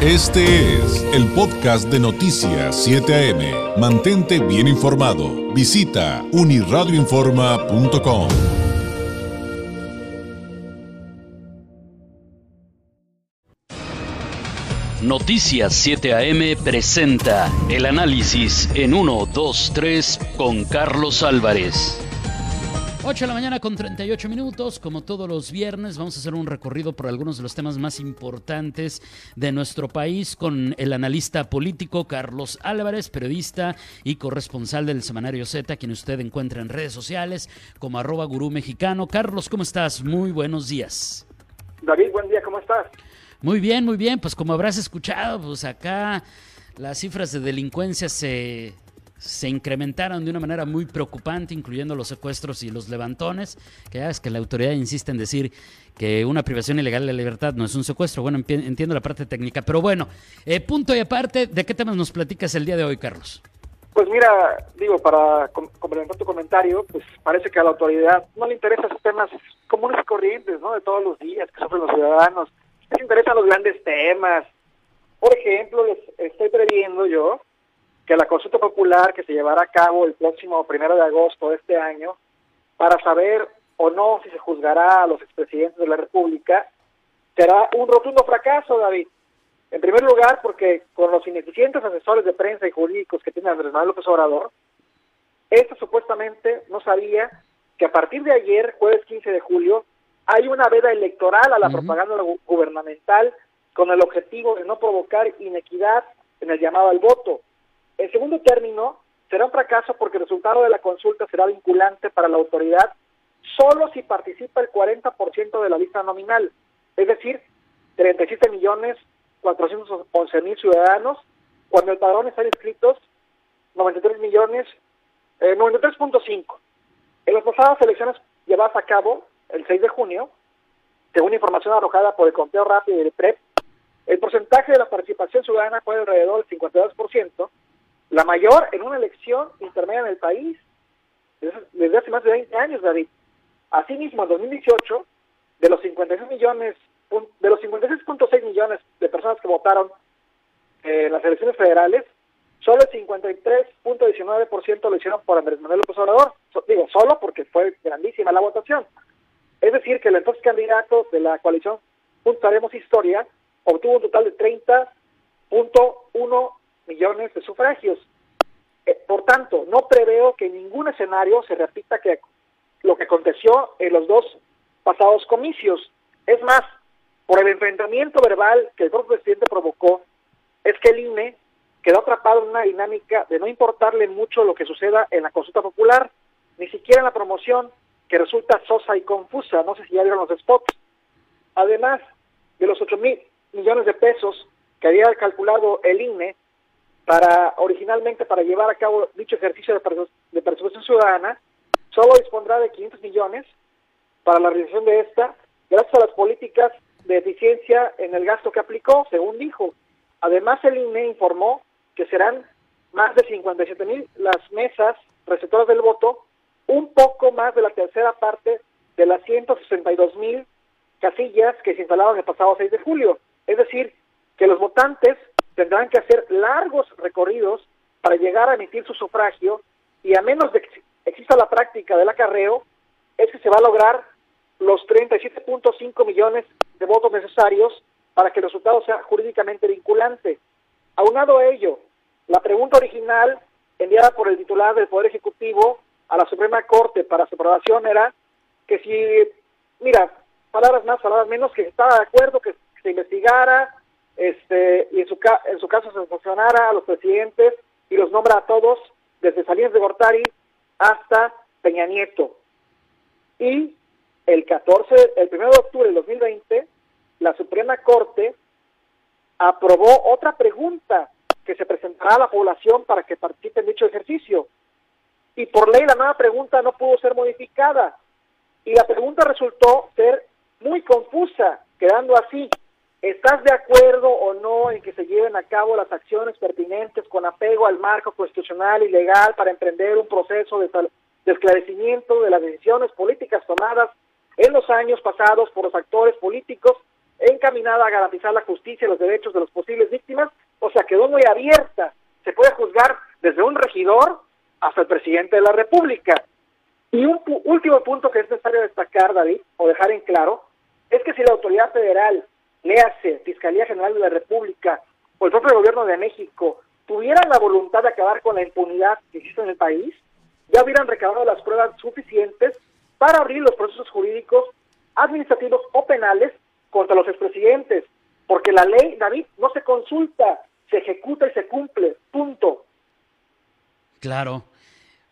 Este es el podcast de Noticias 7 AM. Mantente bien informado. Visita uniradioinforma.com. Noticias 7 AM presenta el análisis en 1, 2, 3 con Carlos Álvarez. 8 de la mañana con 38 minutos, como todos los viernes, vamos a hacer un recorrido por algunos de los temas más importantes de nuestro país con el analista político Carlos Álvarez, periodista y corresponsal del Semanario Z, quien usted encuentra en redes sociales como arroba gurú mexicano. Carlos, ¿cómo estás? Muy buenos días. David, buen día, ¿cómo estás? Muy bien, muy bien. Pues como habrás escuchado, pues acá las cifras de delincuencia se, se incrementaron de una manera muy preocupante, incluyendo los secuestros y los levantones, que ya es que la autoridad insiste en decir que una privación ilegal de la libertad no es un secuestro. Bueno, entiendo la parte técnica, pero bueno, eh, punto y aparte, ¿de qué temas nos platicas el día de hoy, Carlos? Pues mira, digo, para complementar tu comentario, pues parece que a la autoridad no le interesan esos temas comunes y corrientes, ¿no? De todos los días que sufren los ciudadanos les interesan los grandes temas. Por ejemplo, les estoy previendo yo que la consulta popular que se llevará a cabo el próximo primero de agosto de este año, para saber o no si se juzgará a los expresidentes de la República, será un rotundo fracaso, David. En primer lugar, porque con los ineficientes asesores de prensa y jurídicos que tiene Andrés Manuel López Obrador, esto supuestamente no sabía que a partir de ayer, jueves 15 de julio, hay una veda electoral a la propaganda gubernamental con el objetivo de no provocar inequidad en el llamado al voto. En segundo término, será un fracaso porque el resultado de la consulta será vinculante para la autoridad solo si participa el 40% de la lista nominal, es decir, 37 millones 411 mil ciudadanos, cuando el padrón está inscritos 93 millones, eh, 93.5. En las pasadas elecciones llevadas a cabo, el 6 de junio, según información arrojada por el conteo rápido del PREP, el porcentaje de la participación ciudadana fue alrededor del 52%, la mayor en una elección intermedia en el país desde hace más de 20 años, David. Asimismo, en 2018, de los 56 millones, de los 56.6 millones de personas que votaron en las elecciones federales, solo el 53.19% lo hicieron por Andrés Manuel López Obrador. digo, solo porque fue grandísima la votación. Es decir, que el entonces candidato de la coalición Juntos Haremos Historia obtuvo un total de 30.1 millones de sufragios. Eh, por tanto, no preveo que en ningún escenario se repita que lo que aconteció en los dos pasados comicios. Es más, por el enfrentamiento verbal que el propio presidente provocó, es que el INE quedó atrapado en una dinámica de no importarle mucho lo que suceda en la consulta popular, ni siquiera en la promoción, que resulta sosa y confusa. No sé si ya vieron los spots. Además de los 8 mil millones de pesos que había calculado el INE para originalmente para llevar a cabo dicho ejercicio de, de persecución ciudadana, solo dispondrá de 500 millones para la realización de esta, gracias a las políticas de eficiencia en el gasto que aplicó, según dijo. Además, el INE informó que serán más de 57 mil las mesas receptoras del voto un poco más de la tercera parte de las 162 mil casillas que se instalaron el pasado 6 de julio. Es decir, que los votantes tendrán que hacer largos recorridos para llegar a emitir su sufragio y a menos de que exista la práctica del acarreo, es que se va a lograr los 37.5 millones de votos necesarios para que el resultado sea jurídicamente vinculante. Aunado a ello, la pregunta original enviada por el titular del Poder Ejecutivo a la Suprema Corte para su aprobación era que si, mira, palabras más, palabras menos, que estaba de acuerdo que se investigara este y en su, en su caso se sancionara a los presidentes y los nombra a todos, desde Salinas de Gortari hasta Peña Nieto. Y el 14, el 1 de octubre del 2020, la Suprema Corte aprobó otra pregunta que se presentará a la población para que participe en dicho ejercicio y por ley la nueva pregunta no pudo ser modificada. Y la pregunta resultó ser muy confusa, quedando así. ¿Estás de acuerdo o no en que se lleven a cabo las acciones pertinentes con apego al marco constitucional y legal para emprender un proceso de, esclarecimiento de las decisiones políticas tomadas en los años pasados por los actores políticos encaminada a garantizar la justicia y los derechos de los posibles víctimas, o sea, quedó muy abierta. Se puede juzgar desde un regidor hasta el presidente de la República. Y un último punto que es necesario destacar, David, o dejar en claro, es que si la autoridad federal, léase, Fiscalía General de la República o el propio gobierno de México, tuvieran la voluntad de acabar con la impunidad que existe en el país, ya hubieran recabado las pruebas suficientes para abrir los procesos jurídicos, administrativos o penales contra los expresidentes, porque la ley, David, no se consulta, se ejecuta y se cumple, punto. Claro.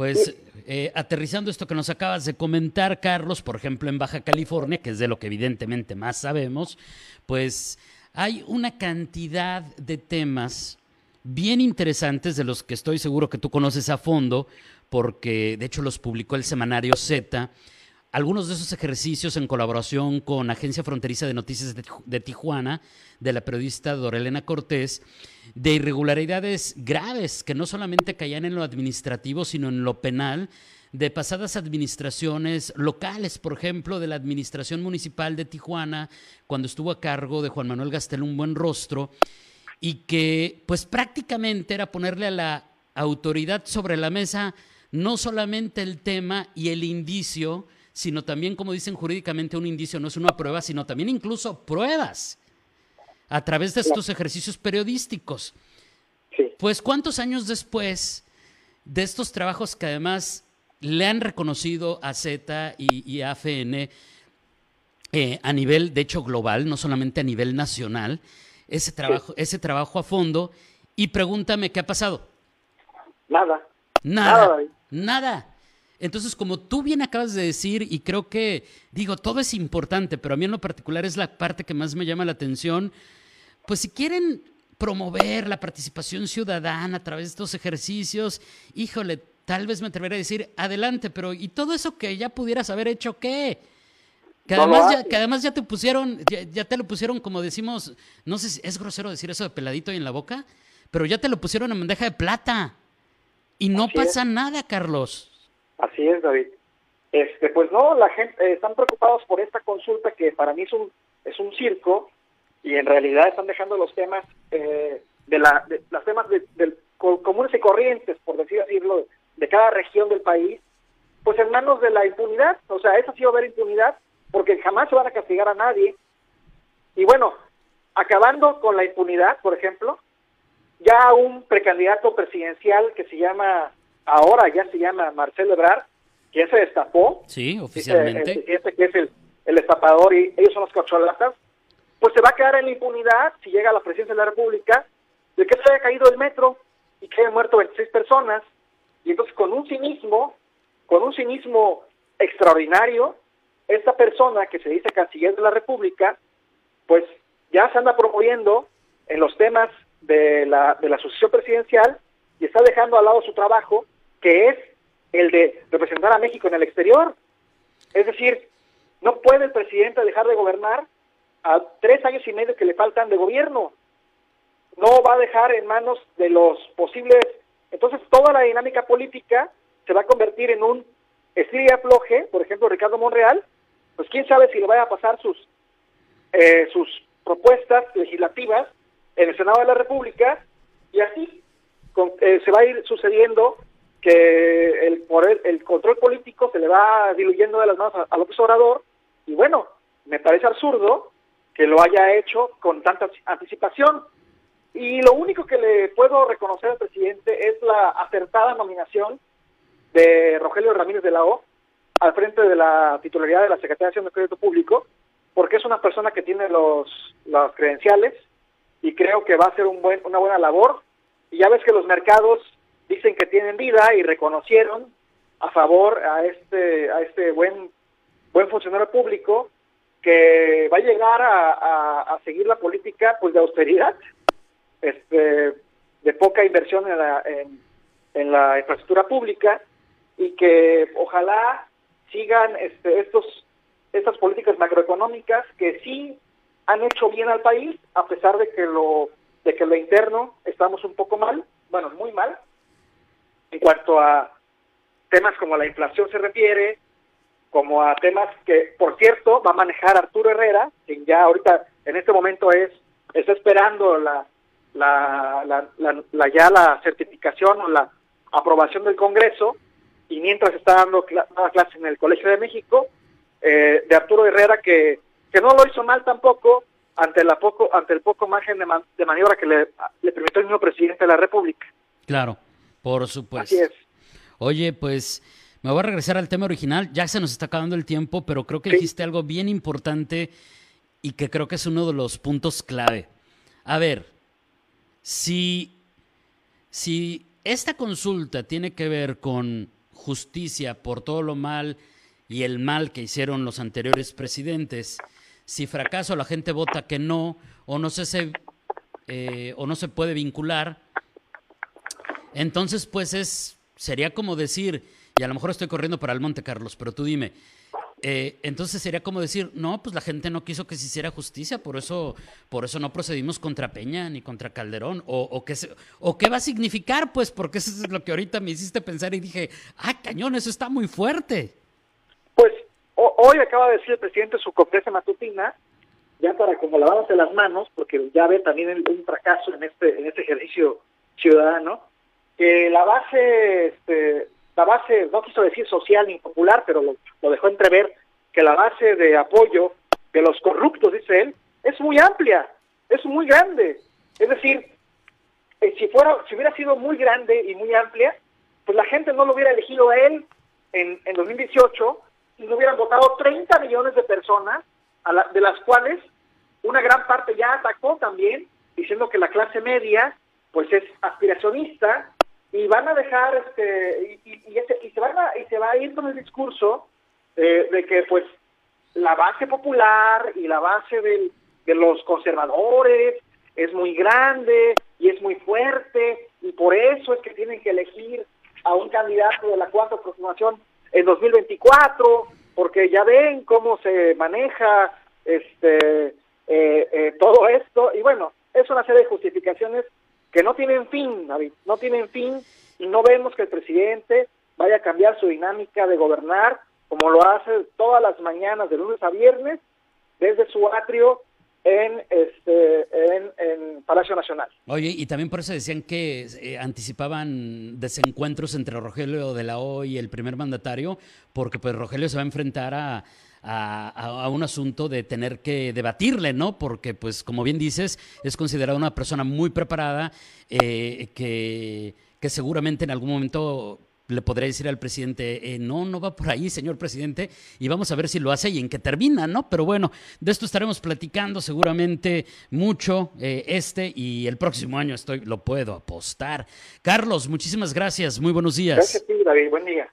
Pues eh, aterrizando esto que nos acabas de comentar, Carlos, por ejemplo, en Baja California, que es de lo que evidentemente más sabemos, pues hay una cantidad de temas bien interesantes de los que estoy seguro que tú conoces a fondo, porque de hecho los publicó el semanario Z algunos de esos ejercicios en colaboración con Agencia Fronteriza de Noticias de Tijuana, de la periodista Dorelena Cortés, de irregularidades graves que no solamente caían en lo administrativo, sino en lo penal, de pasadas administraciones locales, por ejemplo, de la administración municipal de Tijuana, cuando estuvo a cargo de Juan Manuel Gastel un buen rostro, y que pues prácticamente era ponerle a la autoridad sobre la mesa no solamente el tema y el indicio, sino también, como dicen jurídicamente, un indicio no es una prueba, sino también incluso pruebas a través de estos ejercicios periodísticos. Pues cuántos años después de estos trabajos que además le han reconocido a Z y, a AFN eh, a nivel, de hecho, global, no solamente a nivel nacional, ese trabajo, ese trabajo a fondo, y pregúntame qué ha pasado. Nada. Nada. Nada. Entonces, como tú bien acabas de decir, y creo que, digo, todo es importante, pero a mí en lo particular es la parte que más me llama la atención, pues si quieren promover la participación ciudadana a través de estos ejercicios, híjole, tal vez me atrevería a decir, adelante, pero ¿y todo eso que ya pudieras haber hecho qué? Que además, ya, que además ya te pusieron, ya, te lo pusieron, como decimos, no sé si es grosero decir eso de peladito y en la boca, pero ya te lo pusieron en bandeja de plata. Y no pasa nada, Carlos. Así es, David. Este, pues no, la gente eh, están preocupados por esta consulta que para mí es un es un circo y en realidad están dejando los temas eh, de la de, los temas de, comunes y corrientes, por decir decirlo, de cada región del país, pues en manos de la impunidad. O sea, eso sí va a haber impunidad porque jamás se van a castigar a nadie. Y bueno, acabando con la impunidad, por ejemplo, ya un precandidato presidencial que se llama ahora ya se llama Marcelo Ebrard, que se destapó. Sí, oficialmente. El, que es el, el destapador y ellos son los cocholatas, pues se va a quedar en la impunidad si llega a la presidencia de la República de que se haya caído el metro y que hayan muerto 26 personas. Y entonces con un cinismo, con un cinismo extraordinario, esta persona que se dice canciller de la República, pues ya se anda promoviendo en los temas de la, de la sucesión presidencial y está dejando al lado su trabajo que es el de representar a México en el exterior. Es decir, no puede el presidente dejar de gobernar a tres años y medio que le faltan de gobierno. No va a dejar en manos de los posibles. Entonces, toda la dinámica política se va a convertir en un estilo afloje. Por ejemplo, Ricardo Monreal, pues quién sabe si le vaya a pasar sus, eh, sus propuestas legislativas en el Senado de la República y así eh, se va a ir sucediendo que el, por el, control político se le va diluyendo de las manos a, López Obrador y bueno, me parece absurdo que lo haya hecho con tanta anticipación. Y lo único que le puedo reconocer al presidente es la acertada nominación de Rogelio Ramírez de la O al frente de la titularidad de la Secretaría de Acción de Crédito Público, porque es una persona que tiene los, los credenciales y creo que va a hacer un buen, una buena labor. Y ya ves que los mercados dicen que tienen vida y reconocieron a favor a este a este buen buen funcionario público que va a llegar a, seguir la política pues de austeridad este de poca inversión en la en, la infraestructura pública y que ojalá sigan este, estos estas políticas macroeconómicas que sí han hecho bien al país a pesar de que lo de que lo interno estamos un poco mal bueno muy mal en cuanto a temas como la inflación se refiere, como a temas que, por cierto, va a manejar Arturo Herrera, quien ya ahorita en este momento es está esperando la, la, la, ya la certificación o la aprobación del Congreso y mientras está dando clase en el Colegio de México, eh, de Arturo Herrera que, que no lo hizo mal tampoco ante la poco ante el poco margen de, de maniobra que le, le permitió el mismo presidente de la República. Claro, por supuesto. Así es. Oye, pues me voy a regresar al tema original. Ya se nos está acabando el tiempo, pero creo que dijiste algo bien importante y que creo que es uno de los puntos clave. A ver, si, si esta consulta tiene que ver con justicia por todo lo mal y el mal que hicieron los anteriores presidentes, si fracaso la gente vota que no o no se, eh, o no se puede vincular, entonces pues es sería como decir, y a lo mejor estoy corriendo para el Monte Carlos, pero tú dime, eh, entonces sería como decir, no, pues la gente no quiso que se hiciera justicia, por eso, por eso no procedimos contra Peña ni contra Calderón, o, qué, o qué va a significar, pues, porque eso es lo que ahorita me hiciste pensar y dije, ah, cañón, eso está muy fuerte. Pues hoy acaba de decir el presidente su conferencia matutina, ya para como lavarse las manos, porque ya ve también un fracaso en este, en este ejercicio ciudadano, que la base, este, la base, no quiso decir social ni popular, pero lo, dejó entrever, que la base de apoyo de los corruptos, dice él, es muy amplia, es muy grande. Es decir, eh, si fuera, si hubiera sido muy grande y muy amplia, pues la gente no lo hubiera elegido a él en, en 2018 y no hubieran votado 30 millones de personas, a de las cuales una gran parte ya atacó también, diciendo que la clase media pues es aspiracionista y van a dejar este y, y, y, se van a, y se va a ir con el discurso eh, de que pues la base popular y la base del, de los conservadores es muy grande y es muy fuerte y por eso es que tienen que elegir a un candidato de la cuarta aproximación en 2024 porque ya ven cómo se maneja este eh, eh, todo esto y bueno es una serie de justificaciones que no tienen fin, David, no tienen fin y no vemos que el presidente vaya a cambiar su dinámica de gobernar como lo hace todas las mañanas de lunes a viernes desde su atrio en este en, Palacio Nacional. Oye, y también por eso decían que eh, anticipaban desencuentros entre Rogelio de la O y el primer mandatario, porque pues Rogelio se va a enfrentar a a, un asunto de tener que debatirle, ¿no? Porque, pues, como bien dices, es considerada una persona muy preparada eh, que, que seguramente en algún momento le podría decir al presidente, eh, no, no va por ahí, señor presidente, y vamos a ver si lo hace y en qué termina, ¿no? Pero bueno, de esto estaremos platicando seguramente mucho eh, este y el próximo año estoy, lo puedo apostar. Carlos, muchísimas gracias, muy buenos días. Gracias a David, buen día.